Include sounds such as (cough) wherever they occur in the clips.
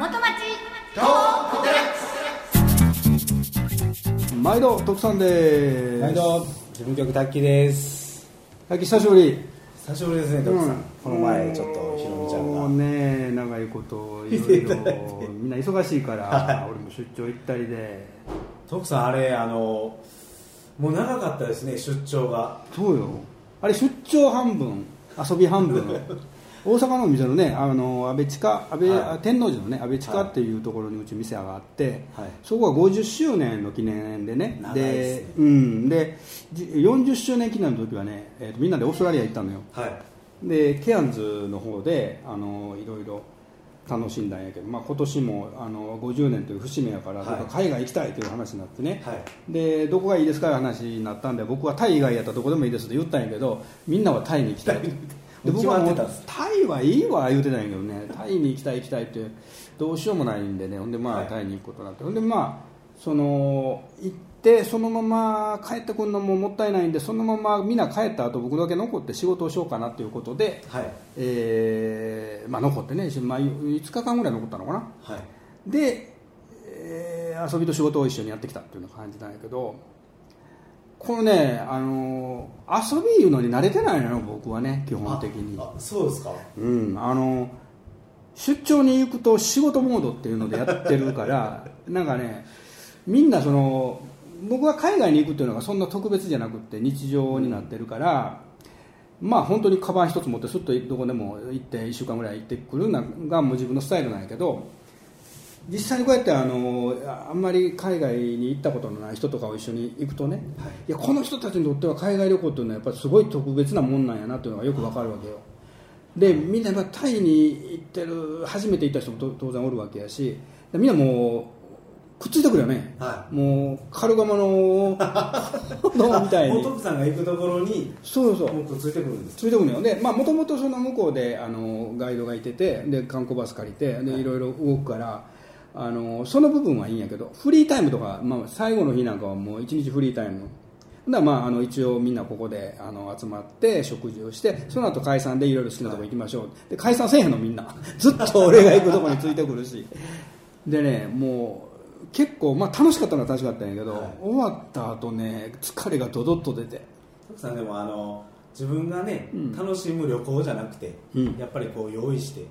元町。毎度徳さんで毎度自分曲卓球です。さっき久しぶり。久しぶりですね徳さん、この前ちょっとひろみちゃんもうがね長いこといろいろみんな忙しいから (laughs) 俺も出張行ったりで。徳さんあれあのもう長かったですね出張が。そうよ。あれ出張半分。遊び半分 (laughs) 大阪の店のねあの安倍地下安倍、はい。天王寺のね安倍地下っていうところにうち店があって、はい。そこが50周年の記念でねでうん、でじ40周年記念の時はね、えーとみんなでオーストラリア行ったのよ。はい。でケアンズの方であのいろいろ楽しんだんやけど、まあ、今年もあの50年という節目やから、はい。海外行きたいという話になってね、はい。でどこがいいですかという話になったんで僕はタイ以外やったらどこでもいいですと言ったんやけどみんなはタイに行きたい。とで僕はもうタイはいいわ言うてたんやけどね。タイに行きたい行きたいってどうしようもないんでね。ほんでまあ、はい。タイに行くことになって。ほんでまあその行ってそのまま帰ってくるのももったいないんでそのままみんな帰った後僕だけ残って仕事をしようかなということで、はい。えーまあ、残ってね、まあ、5日間ぐらい残ったのかな。はい。で、えー遊びと仕事を一緒にやってきたっていう感じなんやけどこのね、あのー遊びいうのに慣れてないのよ僕はね基本的に。そうですか。うんあの出張に行くと仕事モードっていうのでやってるから (laughs) なんかねみんなその僕が海外に行くっていうのがそんな特別じゃなくって日常になってるから、まあ本当にカバン一つ持ってすっとどこでも行って1週間ぐらい行ってくるのがもう自分のスタイルなんやけど実際にこうやってあのあんまり海外に行ったことのない人とかを一緒に行くとね、はい。いやこの人たちにとっては海外旅行っていうのはやっぱりすごい特別なもんなんやなっていうのがよくわかるわけよ。でみんなやっぱタイに行ってる初めて行った人もと当然おるわけやしでみんなもうくっついてくるよね、はもうカルガモののみたいに。もう徳さんが行くところにそうそう。もうくっついてくるんですついてくるのよ。でまあもともとその向こうであのガイドがいててで観光バス借りてでいろいろ動くからあのその部分はいいんやけどフリータイムとか、まあ、最後の日なんかはもう一日フリータイム。だまああの一応みんなここであの集まって食事をしてその後解散でいろいろ好きなとこ行きましょう。で解散せえへんのみんな。(laughs) ずっと俺が行くとこについてくるし。でねもう結構、まあ、楽しかったのは楽しかったんやけど、はい。終わった後ね疲れがドドッと出て。徳さんでもあの自分がね、うん。楽しむ旅行じゃなくて、うん。やっぱりこう用意して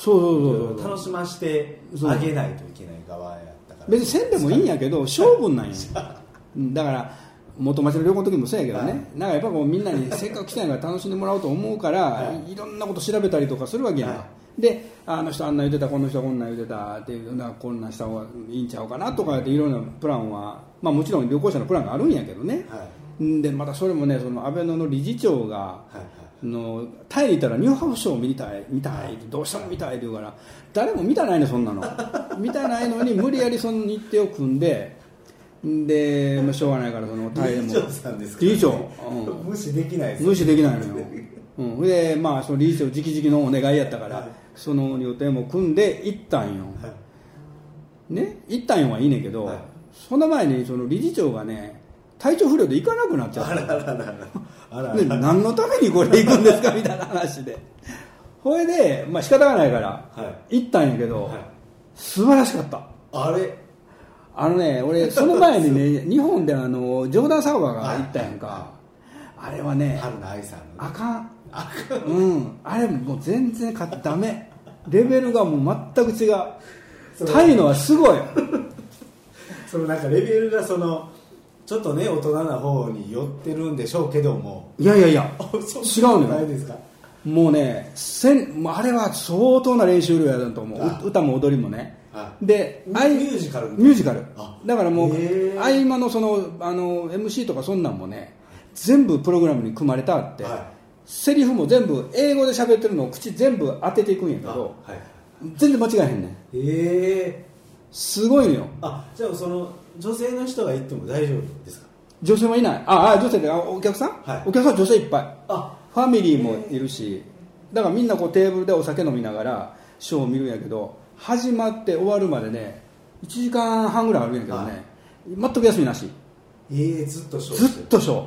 そうそうそう。そう楽しましてあげないといけない側やったから。別にせんでもいいんやけど (laughs) 勝負なんや。(laughs) うん。だから元町の旅行の時もそうやけどね、はい。なんかやっぱこうみんなにせっかく来たんやから楽しんでもらおうと思うから、、はい。ろんなこと調べたりとかするわけやん。か、はであの人あんな言ってたこの人こんなん言ってたっていうなこんなんした方がいいんちゃうかなとかっていろんなプランは、まあ、もちろん旅行者のプランがあるんやけどね、はい。んでまたそれもねその安倍野の理事長がはいはいのタイに行ったらニューハーフショー見たい見たいどうしても見たいって言うから誰も見たないねそんなの。(laughs) 見たないのに無理やりその日程を組んでんで、まあ、しょうがないからそのタイでも理事長。(laughs) 無視できない無視できないのよ、(laughs) うん、でまあその理事長直々のお願いやったから、はい。その予定も組んで行ったんよ、はい。ね？行ったんよはいいねんけど、はい。その前にその理事長がね体調不良で行かなくなっちゃった。何のためにこれ行くんですか？みたいな話で。(laughs) ほいで、まあ仕方がないからはい。行ったんやけど、はい。素晴らしかった。あれ？あのね俺その前にね (laughs) 日本であのジョーダン・サーバーが行ったやんか、あれはね春菜愛さんのね。あかん。うん。あれもう全然かダメ。レベルがもう全く違う。(laughs) タイのはすごい。そのなんかレベルがそのちょっとね大人な方に寄ってるんでしょうけども。いやいやいや。(laughs) 違違うのよ。ないですか？もうねせんあれは相当な練習量やだと思う。歌も踊りもね。はでミュージカルミュージカル。あ。だからもう合間のそのあの MC とかそんなんもね全部プログラムに組まれたって、はセリフも全部英語で喋ってるのを口全部当てていくんやけどはい。全然間違えへんねん。ええ。すごいのよ。あじゃあその女性の人が行っても大丈夫ですか？女性もいない。ああ女性であお客さん、はい。お客さん女性いっぱい。あ。ファミリーもいるしだからみんなこうテーブルでお酒飲みながらショーを見るんやけど始まって終わるまでね1時間半ぐらいあるんやけどね、全く休みなし。ええずっとショーずっとショー。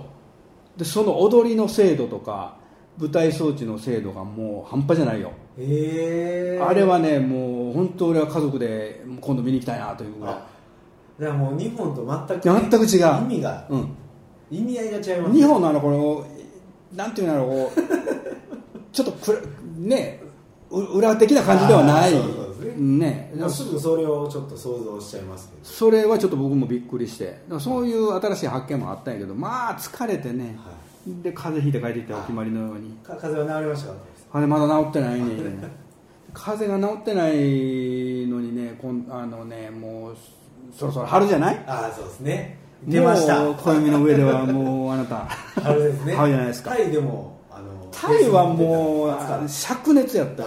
でその踊りの精度とか舞台装置の精度がもう半端じゃないよ、ええあれはねもうう本当俺は家族で今度見に行きたいなというぐらい。あだからもう日本と全く、全く違う。意味がうん。意味合いが違います日本のあのこのなんていうんだろうこう (laughs) ちょっとくらねう裏的な感じではない。ね。すぐそれをちょっと想像しちゃいますけど。それはちょっと僕もびっくりして。そういう新しい発見もあったんやけどまあ疲れてね、はで風邪ひいて帰ってきたお決まりのように。か風邪は治りましたか？あれまだ治ってないね。(laughs) 風邪が治ってないのにねこんあのねもうそろそろ春じゃない？ああそうですね。出ました。もう暦の上ではもうあなた (laughs) 春ですね。春じゃないですか。タイでもあのタイはもう灼熱やった。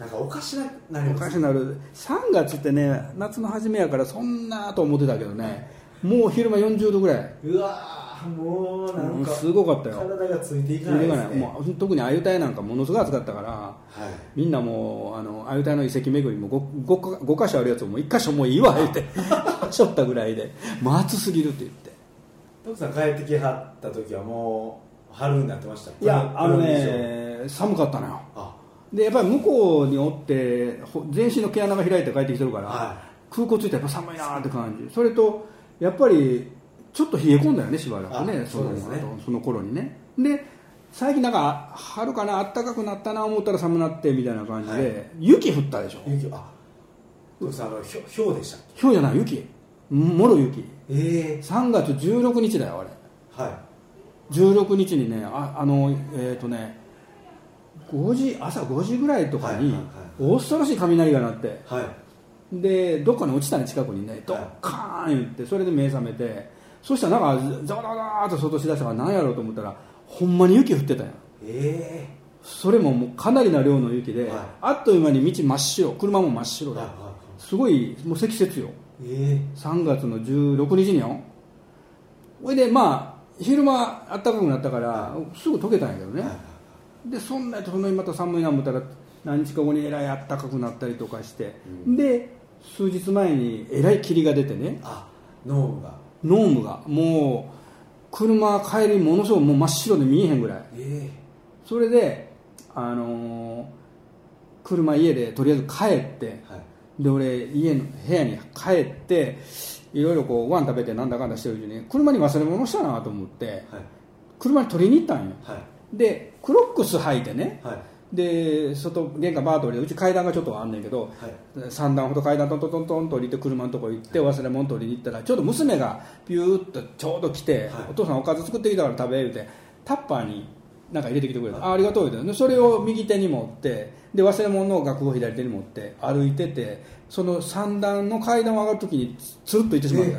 なんかおかしななりおかしなる。3月ってね夏の初めやからそんなと思ってたけどね。もう昼間40度ぐらい。うわーもうなんかうんすごかったよ。体がついていかないね。ねもう特に鮎鯛なんかものすごい暑かったからはい。みんなもうあの鮎鯛の遺跡巡りも 5, 5, 5箇所あるやつをもう1箇所もういいわ言ってしょったぐらいでもう暑すぎるって言って。徳さん帰ってきはった時はもう春になってました？いやあのね寒かったのよ。あ。でやっぱり向こうにおってほ全身の毛穴が開いて帰ってきてるから、は空港着いたらやっぱ寒いなって感じ。それとやっぱりちょっと冷え込んだよねしばらくねあそのそね。その頃にね。で最近なんか春かな暖かくなったな思ったら寒なってみたいな感じで、はい。雪降ったでしょ。雪あ徳さんあのひょひょうでしたっひょうじゃない雪。もろ雪。けえ3月16日だよあれ。えはい。16日にねああのえっ、とね5時朝5時ぐらいとかに恐ろしい雷が鳴ってはい。でどっかに落ちたね近くにねドッカーン言ってそれで目覚めてそしたらなんかザワザワザワーっと外し出したから何やろうと思ったらほんまに雪降ってたんや。えそれももうかなりな量の雪で、はい。あっという間に道真っ白車も真っ白で、えはいはいはい。すごいもう積雪よ。え3月の16日によ。ほいでまあ昼間暖かくなったからすぐ溶けたんやけどね、えはいはい。でそんなやつそんなにまた寒いな思ったら何日か後にえらい暖かくなったりとかして、うん。で数日前にえらい霧が出てね。あノームがノームがもう車帰りものすごくもう真っ白で見えへんぐらい。えそれであのー車家でとりあえず帰ってえはい。で俺家の部屋に帰っていろいろこうご飯食べてなんだかんだしてるうちに車に忘れ物したなと思ってはい。車に取りに行ったんよ。はい。でクロックス履いてねはいで外玄関バーッと降りてうち階段がちょっとあんねんけどはい。3段ほど階段トントントントンと降りて車のとこ行って忘れ物取りに行ったらちょうど娘がピューッとちょうど来て、はいお父さんおかず作ってきたから食べ言うてタッパーになんか入れてきてくれた、あありがとう言うてでそれを右手に持ってで忘れ物を楽譜を左手に持って歩いててその3段の階段を上がるときにつるっと行ってしまった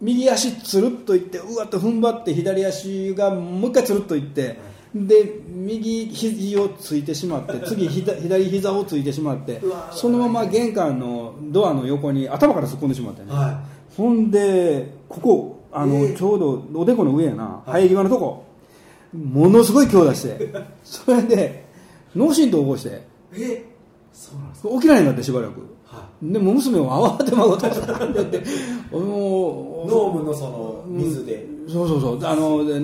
右足つるっといってうわっと踏ん張って左足がもう一回つるっといって、で右肘をついてしまって (laughs) 次ひだ左膝をついてしまってそのまま玄関のドアの横に頭から突っ込んでしまってね、はほんでここあの、ええちょうどおでこの上やなはい。生え際のとこものすごい強打して (laughs) それで脳震盪を起こしていえそうなんですか？起きられなかったしばらく。はでもう娘も慌てまごとって言ってもういノームのその水で。そうそうそう。あので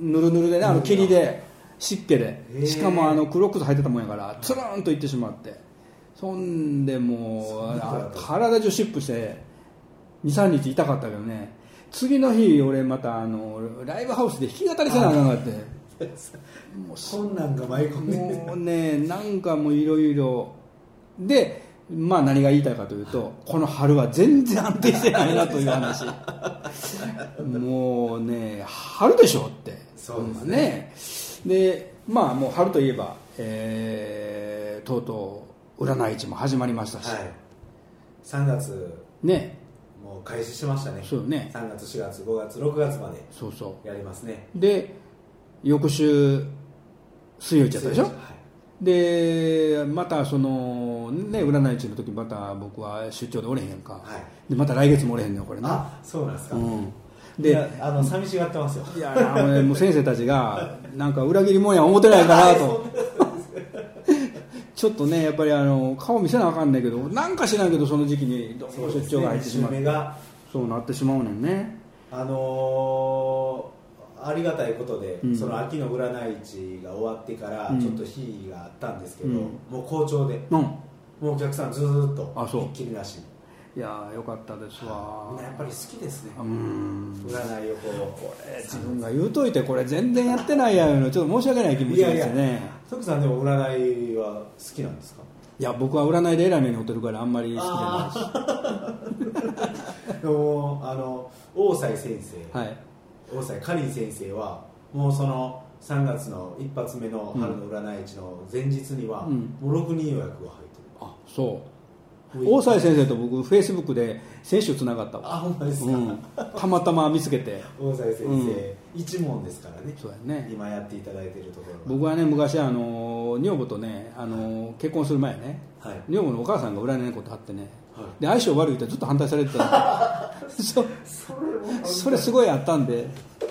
ぬるぬるでねあの霧で湿気で。しかもあのクロックス履いてたもんやからつるんといってしまって。そんでもそんなう体中湿布して23日痛かったけどね。次の日俺またあのライブハウスで弾き語りせなあかんかって。困難が舞い込んでもうねなんかもういろいろ。でまあ何が言いたいかというとこの春は全然安定してないなという話。(laughs) もうね春でしょってそうですね。でまあもう春といえば、えーとうとう占い市も始まりましたし、はい。3月。ね。もう開始しましたね。そうね。3月4月5月6月までそうそやりますね。うで翌週水曜日やったでしょ？はい。でまたそのね占い市の時また僕は出張でおれへんか、はい。でまた来月もおれへんねんこれな。あそうなんですか、うん。いでやあの寂しがってますよ。いやあのねもう先生たちがなんか裏切り者や思ってないかなと。ちょっとねやっぱりあの顔見せなあかんねんけどなんか知らんけどその時期にどうも出張が入ってしまって。目が。そうなってしまうねんね。あのーありがたいことで、うん。その秋の占い市が終わってからうん。ちょっと日があったんですけど、うん。もう好調でうん。もうお客さんずーっとひっきりなしにいやーよかったですわ。やっぱり好きですね。うん。占いをこう自分が言うといてこれ全然やってないやんのちょっと申し訳ない気持ちですね。徳さんでも占いは好きなんですか？いや僕は占いで偉い目に遭ってるからあんまり好きじゃ (laughs) でもあの大西先生、ないしはい。大西かりん先生はもうその3月の一発目の春の占い市の前日には、うん。もう6人予約が入ってる。あそう大西先生と僕フェイスブックで先週つながったわ、あほんまですか、うん、たまたま見つけて。大西先生、うん。一門ですからね。そうやね。今やっていただいているところ。が僕はね昔あの女房とねあの結婚する前ねはい。女房のお母さんが占いのことあってねはい。で相性悪いってずっと反対されてた。(laughs) そそれすごいあったんで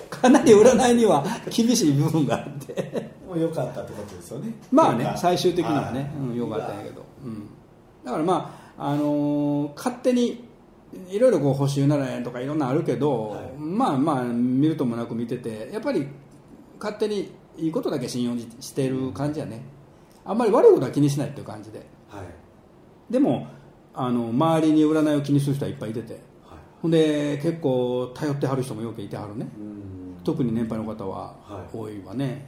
かなり占いには厳しい部分があって。もう良かったってことですよね。まあね最終的にはね、はい。うん、よかったんやけど、うん、だからまあ、あのー勝手にいろいろこう補修ならえんとかいろんなあるけど、はい。まあまあ見るともなく見ててやっぱり勝手にいいことだけ信用してる感じやね。あんまり悪いことは気にしないっていう感じで。はい。でもあの周りに占いを気にする人はいっぱいいてて。はい。ほんで結構頼ってはる人もよくいてはるね。うん。特に年配の方ははい。多いわね、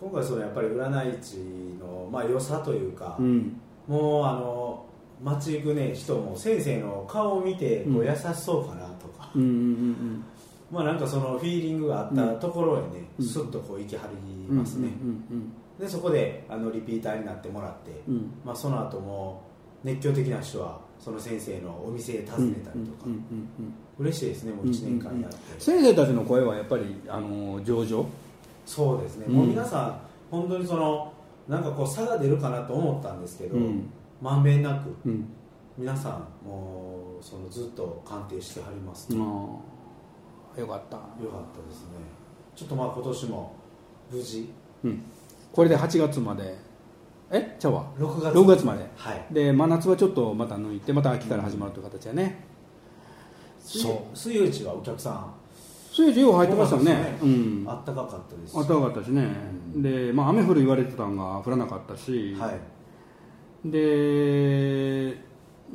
今回そのやっぱり占い市のまあ良さというか、うん。もうあの街行くね人も先生の顔を見てこううん。優しそうかなとか、うんうんうんまあなんかそのフィーリングがあったところへね、うん。スッとこう行きはりうんますね、うん。でそこであのリピーターになってもらって、うん。うんまあ、その後も熱狂的な人はその先生のお店へ訪ねたりとか、うんうんうんうん嬉しいですねもう1年間やって、先生たちの声はやっぱりあの上々そうですね、うんもう皆さん本当にそのなんかこう差が出るかなと思ったんですけど、うんまんべんなくうん。皆さんもうそのずっと鑑定してはります、あよあ。よかった、かったですね。ちょっとまあ今年も無事。うん、これで8月まで。え？ちゃうわ。6月。6月まで。はい。で真夏はちょっとまた抜いてまた秋から始まるという形やね、そう。水曜市はお客さん。水曜入ってましたよね。そうなんあったかかったです。暖かかったしね、うん。で、まあ、雨降る言われてたのが降らなかったし、はいで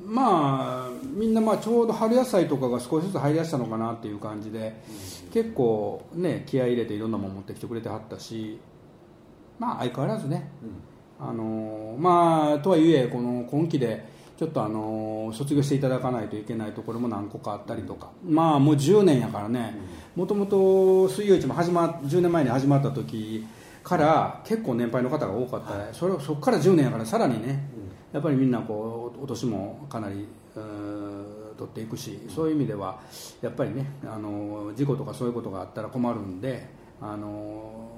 まあみんなまあちょうど春野菜とかが少しずつ入りだしたのかなっていう感じで結構ね気合い入れていろんなもの持ってきてくれてはったしまあ相変わらずね。うん。あのまあとはいえこの今期でちょっとあの卒業していただかないといけないところも何個かあったりとか。まあもう10年やからね。もともと水曜市も始ま10年前に始まった時から結構年配の方が多かった、それそこから10年やからさらにねやっぱりみんなこうお年もかなり取っていくしそういう意味ではやっぱりねあの事故とかそういうことがあったら困るんであの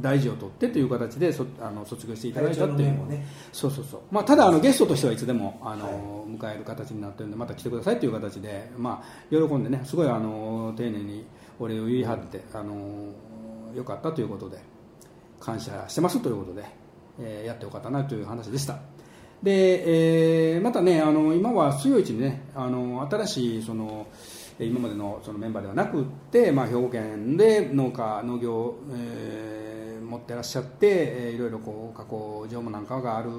大事を取ってという形でそあの卒業していただいたっていうね。そうそうそう、まあ、ただあのゲストとしてはいつでもあの、はい。迎える形になってるんでまた来てくださいという形で、まあ、喜んでねすごいあの丁寧にお礼を言い張ってあのよかったということで感謝してますということで、えーやってよかったなという話でしたで、えーまたねあの今は水曜市にねあの新しいそのえー今までのそのメンバーではなくって、まあ、兵庫県で農家農業、えー持ってらっしゃって、えーいろいろこう加工場もなんかがあるよ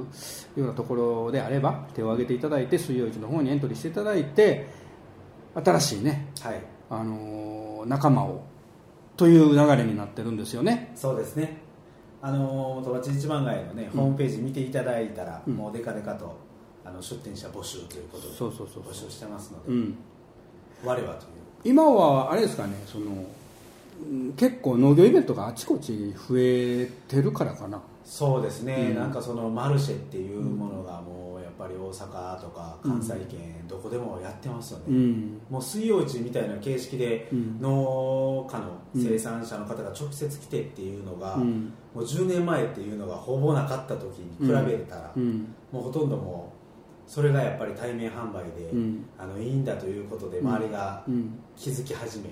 うなところであれば手を挙げていただいて水曜市の方にエントリーしていただいて新しいね、はい。あのー仲間をという流れになってるんですよね。そうですねあの元町一番街のね、うん。ホームページ見ていただいたら、うん。もうデカデカとあの出店者募集ということでそうそうそう募集してますので、うん。我はという。今はあれですかねそのうん結構農業イベントがあちこち増えてるからかな。そうですね、うん。なんかそのマルシェっていうものがもうぱり大阪とか関西圏どこでもやってますよね、うん。もう水曜市みたいな形式でうん。農家の生産者の方が直接来てっていうのが、うん。もう10年前っていうのがほぼなかった時に比べたら、うん。もうほとんどもうそれがやっぱり対面販売で、うん。あのいいんだということで周りがうん。気づき始め、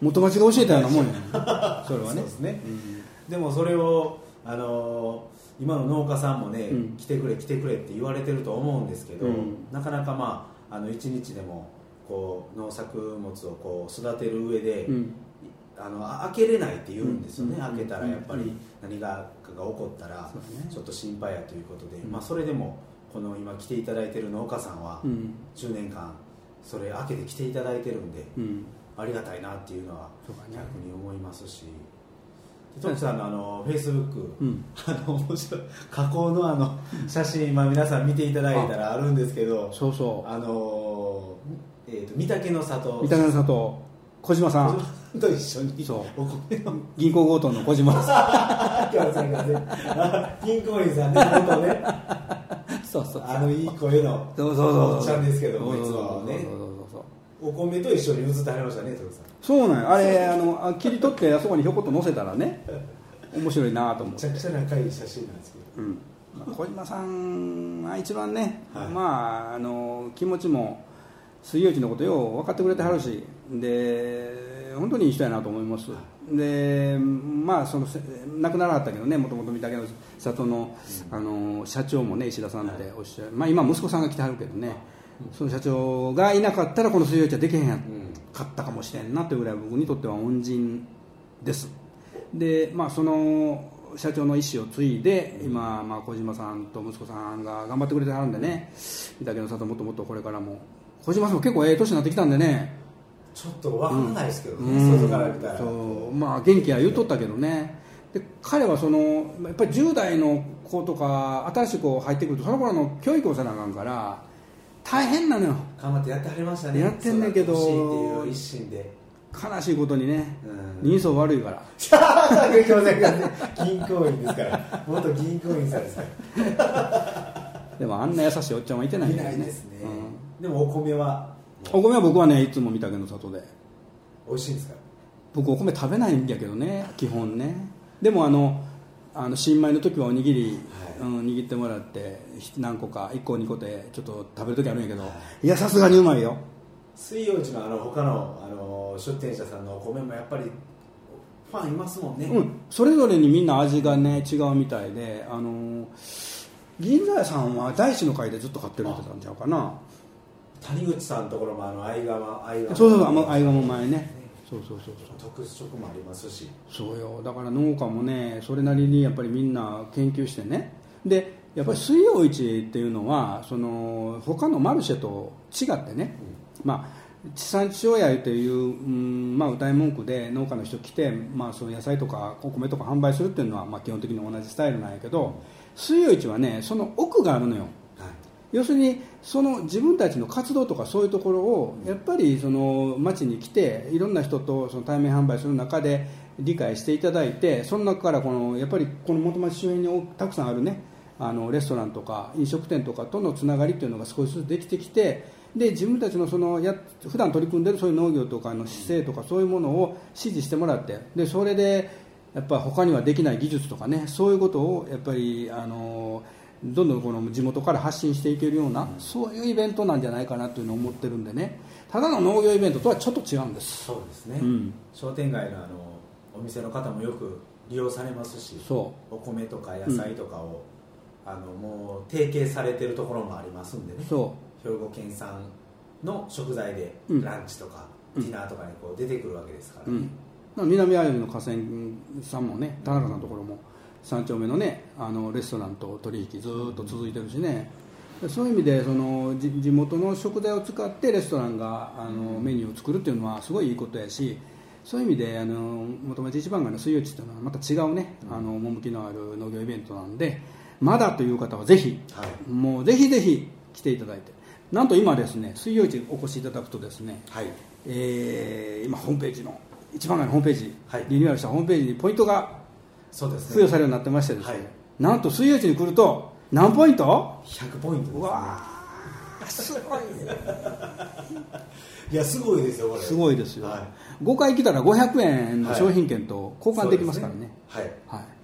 元町が教えたようなもんやね。(laughs) それはね。そうですね。うん。でもそれを、あのー今の農家さんもね、うん。来てくれ来てくれって言われてると思うんですけど、うん。なかなかまああの一日でもこう農作物をこう育てる上で、うん。あのあ開けれないって言うんですよね、うん。開けたらやっぱりうん。何がかが起こったらちょっと心配やということで、うん。まあ、それでもこの今来ていただいてる農家さんはうん。10年間それ開けて来ていただいてるんでうん。ありがたいなっていうのは逆に思いますし。で徳さんのあのフェイスブックうん。あの面白い。加工のあの写真、まあ、皆さん見ていただいたらあ。るんですけどそうそあのーえー、と三宅の里。う三鷹の里小島さん。と一緒に。銀行強盗の小島さん。(laughs) 銀行員さんね元ね。(laughs) んそうそう。あのいい声のそうそうそう。おっちゃんですけどもいつもね。そうそうそうお米と一緒に写ってはりましたねそうなんよあれあのあ切り取ってあそこにひょこっと載せたらね面白いなと思って。めちゃくちゃ仲いい写真なんですけど。うん。まあ、小島さんは一番ね、はい。まああの気持ちも水曜日のことよう分かってくれてはるしで本当にいい人やなと思います、でまあそのせ亡くならはったけどねもともと三宅の里の,、あの社長もね石田さんっておっしゃる、まあ、今息子さんが来てはるけどね、その社長がいなかったらこの水曜日はできへんやかったかもしれんなというぐらい僕にとっては恩人です。でまあその社長の意思を継いで今、まあ、小島さんと息子さんが頑張ってくれてはるんでね。三宅の里もっともっとこれからも小島さんも結構ええ年になってきたんでね。ちょっと分かんないですけどね、うん。外から見たら。そう。まあ元気や言うとったけどね。で彼はそのやっぱり10代の子とか新しい子入ってくるとその頃の教育をせなあかんから大変なのよ。頑張ってやってはりましたね。やってんねんけどっていう一心で。悲しいことにねうん。人相悪いから。銀行員ですから。元銀行員さんですから。でもあんな優しいおっちゃんはいてないんいだよね。ないですね、うん。でもお米は？お米は僕はねいつも三宅の里で。美味しいんですか？僕お米食べないんだけどね基本ね。でもあのあの新米の時はおにぎり、はい。うん、握ってもらって何個か1個2個でちょっと食べる時あるんやけど、、はい。やさすがにうまいよ。水曜日のあの他のあの出店者さんのお米もやっぱりファンいますもんね、うん。それぞれにみんな味がね違うみたいであの銀座屋さんは大師の会でずっと買ってるってたんちゃうかな。谷口さんのところもあの相川相川。そうそう相川も前ねそうそうそうそう。特色もありますし。そうよ。だから農家もねそれなりにやっぱりみんな研究してね。でやっぱり水曜市っていうのはその他のマルシェと違ってね、まあ地産地消やという、うんまあ、歌い文句で農家の人来て、まあ、その野菜とかお米とか販売するっていうのは、まあ、基本的に同じスタイルなんやけど水曜市はねその奥があるのよ。はい要するにその自分たちの活動とかそういうところをやっぱりその町に来ていろんな人とその対面販売する中で理解していただいてその中からこのやっぱりこの元町周辺にたくさんあるねあのレストランとか飲食店とかとのつながりっていうのが少しずつできてきてで自分たちのそのや普段取り組んでるそういう農業とかの姿勢とかそういうものを支持してもらってでそれでやっぱ他にはできない技術とかねそういうことをやっぱりあのどんどんこの地元から発信していけるような、そういうイベントなんじゃないかなというのを思ってるんでね。ただの農業イベントとはちょっと違うんです。そうですね、うん。商店街のあのお店の方もよく利用されますしそお米とか野菜とかを、あのもう提携されてるところもありますんでね。兵庫県産の食材でうん。ランチとか、うん。ディナーとかにこう出てくるわけですからう、ね、うん、南アイルの河川さんもね田中さんのところも三丁目のねあのレストランと取引ずーっと続いてるしね。でそういう意味でそのじ地元の食材を使ってレストランがあのメニューを作るっていうのはすごいいいことやしそういう意味であの元町一番街の水曜市っていうのはまた違うね、あの趣のある農業イベントなんでまだという方はぜひはい。もうぜひぜひ来ていただいて。なんと今ですね水曜市お越しいただくとですねはい。えー今ホームページの一番街のホームページ、はい。リニューアルしたホームページにポイントがそうですね。付与されるようになってましてですね、はい。なんと水曜日に来ると何ポイント？100ポイントですね。うわーすごいいやすごいですよこれ。すごいですよ、は5回来たら500円の商品券と交換できますからね,、はい。はい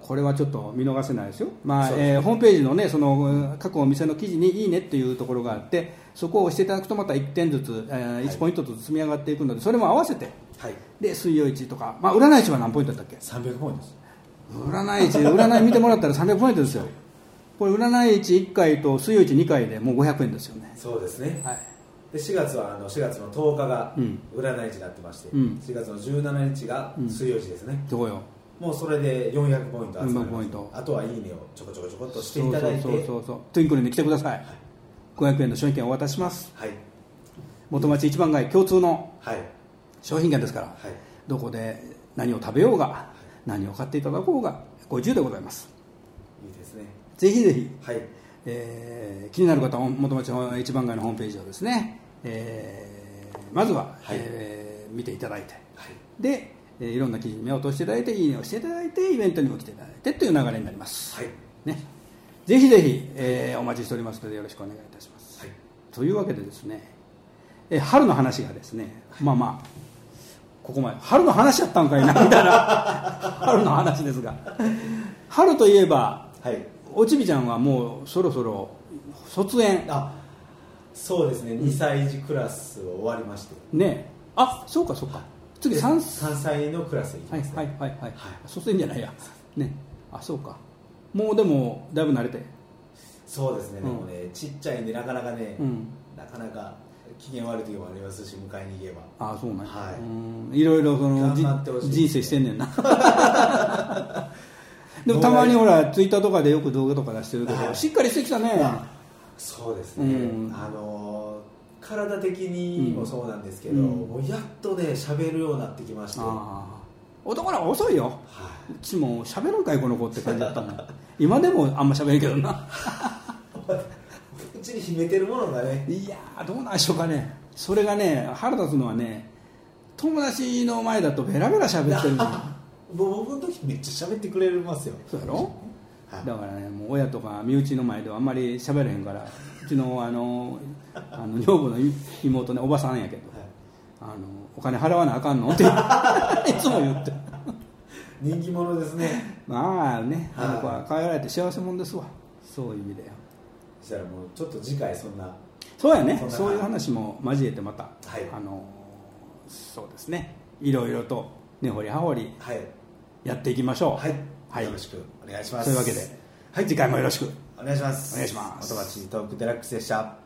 これはちょっっと見逃せないですよ、まあえーホームページの,、ね、その各お店の記事にいいねっていうところがあってそこを押していただくとまた1点ずつ、えーはい。1ポイントずつ積み上がっていくのでそれも合わせて。はい。で水曜市とか、まあ、占い市は何ポイントだったっけ？300ポイントです。占い市占い見てもらったら300ポイントですよ。これ占い市1回と水曜市2回でもう500円ですよね。そうですね。はい。で4月はあの4月の10日がうん。占い市になってまして、うん。4月の17日が水曜日ですね、どうよもうそれで400ポイント集まり400ポイント。あとはいいねをちょこちょこちょこっとしていただいて。そうそうそうそう。トゥインクルに来てください、500円の商品券をお渡しします。はい。元町一番街共通のはい。商品券ですから、はい。どこで何を食べようが何を買っていただこうがご自由でございます。いいですね。ぜひぜひ、はい。えー気になる方は元町一番街のホームページをですね、えーまずは、はい。えー見ていただいて。はい。で、えーいろんな記事に目を通していただいていいねをしていただいてイベントにも来ていただいてという流れになります、はい。ね、ぜひぜひ、えーお待ちしておりますのでよろしくお願いいたします、はい。というわけでですね、えー春の話がですね、まあまあここまで春の話やったんかいなみたいな (laughs) 春の話ですが。春といえばはい。おちびちゃんはもうそろそろ卒園。あそうですね。2歳児クラスを終わりまして。ね。あそうかそうか次3 3歳のクラスに行きはいます、はいはい。はい。卒園じゃないや。ね。あそうか。もうでもだいぶ慣れて。そうですね、うん。でもねちっちゃいんでなかなかね、うん。なかなか機嫌悪い時もありますし迎えに行けば。ああそうなんや。はい。うん。いろいろそのじ頑張ってほしい人生してんねんな。でもたまにほらツイッターとかでよく動画とか出してるけど、はい。しっかりしてきたね。そうですね、うん。あのー体的にもそうなんですけど、うん。もうやっとね喋るようになってきまして、男らは遅いよ。い、うちも喋るんかいこの子って感じだったもん。今でもあんま喋れんけどな。(laughs) うちに秘めてるものがね。いやーどうなんでしょうかね。それがね腹立つのはね友達の前だとベラベラ喋ってるの (laughs) 僕の時めっちゃ喋ってくれますよ。そうやろ？はいだからねもう親とか身内の前ではあんまり喋れへんから (laughs) うちのあのあの女房の妹ねおばさんやけどあのお金払わなあかんの？って (laughs) いつも言って。人気者ですね。まあねあの子はは可愛がられて幸せ者ですわ。そういう意味でそしたらもうちょっと次回そんなそうやね。そういう話も交えてまた、はい。あのそうですね。いろいろと根掘り葉掘りはい。やっていきましょう。はい、はいよろしくお願いします。そういうわけで、はい次回もよろしく。お願いします。お願いします。元町トークデラックスでした.